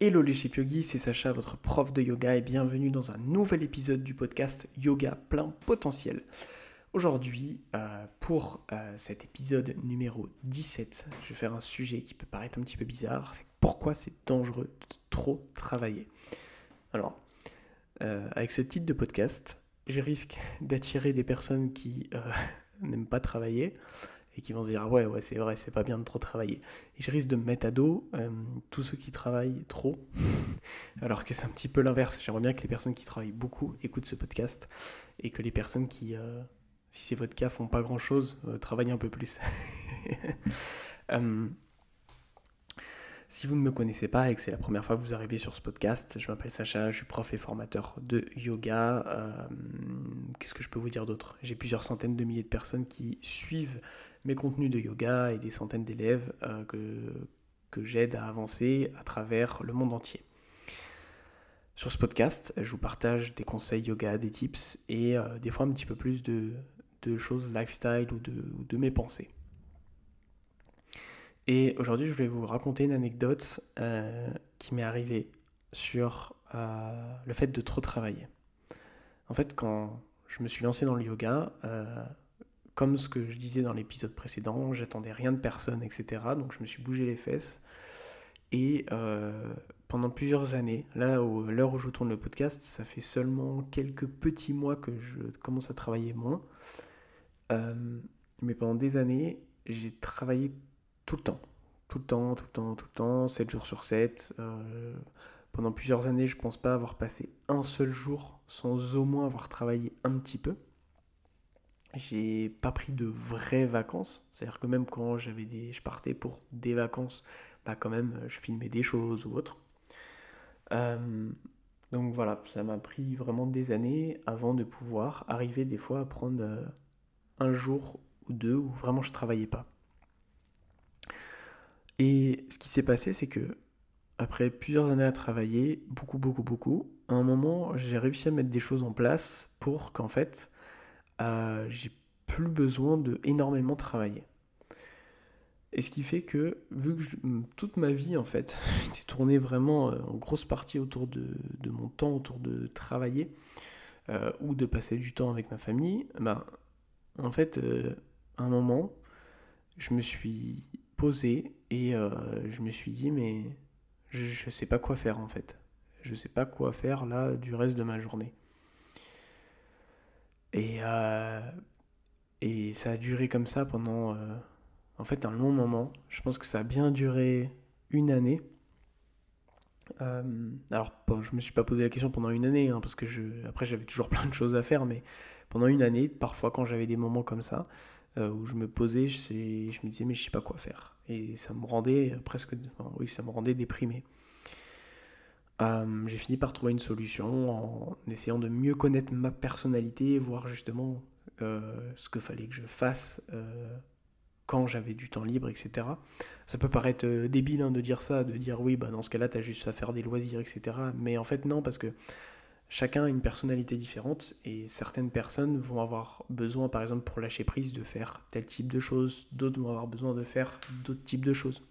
Hello les Chip Yogi, c'est Sacha, votre prof de yoga, et bienvenue dans un nouvel épisode du podcast Yoga plein potentiel. Aujourd'hui, euh, pour euh, cet épisode numéro 17, je vais faire un sujet qui peut paraître un petit peu bizarre, c'est pourquoi c'est dangereux de trop travailler. Alors, euh, avec ce titre de podcast, je risque d'attirer des personnes qui n'aiment pas travailler, et qui vont se dire ah ouais ouais c'est vrai c'est pas bien de trop travailler et je risque de me mettre à dos euh, tous ceux qui travaillent trop alors que c'est un petit peu l'inverse j'aimerais bien que les personnes qui travaillent beaucoup écoutent ce podcast et que les personnes qui euh, si c'est votre cas font pas grand chose euh, travaillent un peu plus Si vous ne me connaissez pas et que c'est la première fois que vous arrivez sur ce podcast, je m'appelle Sacha, je suis prof et formateur de yoga. Qu'est-ce que je peux vous dire d'autre? J'ai plusieurs centaines de milliers de personnes qui suivent mes contenus de yoga et des centaines d'élèves euh, que, que j'aide à avancer à travers le monde entier. Sur ce podcast, je vous partage des conseils yoga, des tips et euh, des fois un petit peu plus de, de choses lifestyle ou de, de mes pensées. Et aujourd'hui, je voulais vous raconter une anecdote euh, qui m'est arrivée sur le fait de trop travailler. En fait, quand je me suis lancé dans le yoga, euh, comme ce que je disais dans l'épisode précédent, j'attendais rien de personne, etc. Donc je me suis bougé les fesses. Et pendant plusieurs années, là, à l'heure où je tourne le podcast, ça fait seulement quelques petits mois que je commence à travailler moins. mais pendant des années, j'ai travaillé tout le temps. Tout le temps, tout le temps, tout le temps, 7 jours sur 7. Euh, pendant plusieurs années, je pense pas avoir passé un seul jour sans au moins avoir travaillé un petit peu. J'ai pas pris de vraies vacances. C'est-à-dire que même quand j'avais des, je partais pour des vacances, bah quand même, je filmais des choses ou autre. Euh, donc voilà, ça m'a pris vraiment des années avant de pouvoir arriver des fois à prendre euh, un jour ou deux où vraiment je travaillais pas. Et ce qui s'est passé, c'est que après plusieurs années à travailler, beaucoup, beaucoup, beaucoup, à un moment, j'ai réussi à mettre des choses en place pour qu'en fait, euh, j'ai plus besoin de énormément travailler. Et ce qui fait que, vu que toute ma vie, en fait, était tournée vraiment euh, en grosse partie autour de, mon temps, autour de travailler, euh, ou de passer du temps avec ma famille, ben, en fait, à un moment, je me suis posé et je me suis dit, mais je ne sais pas quoi faire en fait. Je ne sais pas quoi faire là du reste de ma journée. Et, euh, et ça a duré comme ça pendant euh, en fait un long moment. Je pense que ça a bien duré une année. alors, bon, je me suis pas posé la question pendant une année, hein, parce que je, après j'avais toujours plein de choses à faire, mais pendant une année, parfois quand j'avais des moments comme ça, euh, où je me posais, je, me disais mais je sais pas quoi faire. Et ça me rendait presque, oui, ça me rendait déprimé. Euh, j'ai fini par trouver une solution en essayant de mieux connaître ma personnalité, voir justement euh, ce que fallait que je fasse quand j'avais du temps libre, etc. Ça peut paraître débile hein, de dire ça, de dire oui, bah, dans ce cas-là, tu as juste à faire des loisirs, etc. Mais en fait, non, parce que chacun a une personnalité différente et certaines personnes vont avoir besoin, par exemple, pour lâcher prise, de faire tel type de choses, d'autres vont avoir besoin de faire d'autres types de choses,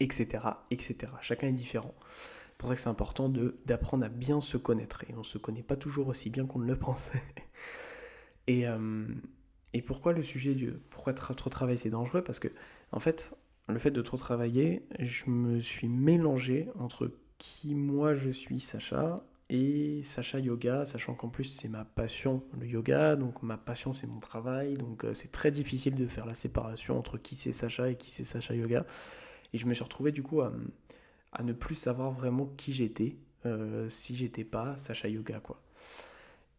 etc., etc. Chacun est différent. C'est pour ça que c'est important d'apprendre à bien se connaître et on ne se connaît pas toujours aussi bien qu'on ne le pensait. et, euh, et pourquoi le sujet du pourquoi trop travailler c'est dangereux? Parce que en fait, le fait de trop travailler, je me suis mélangé entre qui moi je suis Sacha et Sacha Yoga, sachant qu'en plus c'est ma passion le yoga, donc ma passion c'est mon travail, donc euh, c'est très difficile de faire la séparation entre qui c'est Sacha et qui c'est Sacha Yoga. Et je me suis retrouvé du coup à, ne plus savoir vraiment qui j'étais euh, si j'étais pas Sacha Yoga quoi.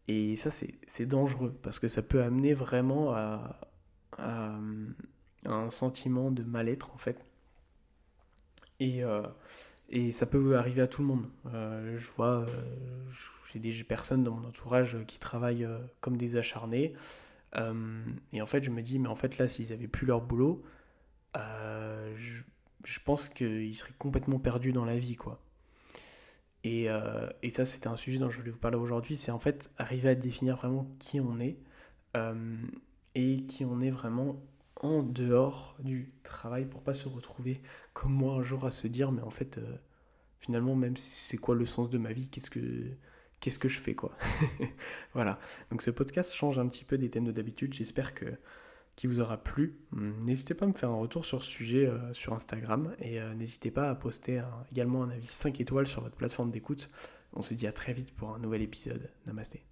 Et ça c'est dangereux parce que ça peut amener vraiment à, un sentiment de mal-être en fait. Et, euh, et ça peut arriver à tout le monde. Euh, je vois, euh, j'ai des personnes dans mon entourage qui travaillent euh, comme des acharnés. et en fait, je me dis, mais en fait, là, s'ils avaient plus leur boulot, je, je, pense qu'ils seraient complètement perdus dans la vie, quoi. Et, et ça, c'était un sujet dont je voulais vous parler aujourd'hui. C'est en fait arriver à définir vraiment qui on est et qui on est vraiment en dehors du travail pour pas se retrouver comme moi un jour à se dire mais en fait euh, finalement, même si c'est quoi le sens de ma vie, qu'est-ce que, qu'est-ce que je fais, quoi? voilà. Donc ce podcast change un petit peu des thèmes de d'habitude. J'espère que qui vous aura plu. Hum, n'hésitez pas à me faire un retour sur ce sujet euh, sur Instagram et euh, n'hésitez pas à poster également un avis 5 étoiles sur votre plateforme d'écoute. On se dit à très vite pour un nouvel épisode. Namasté.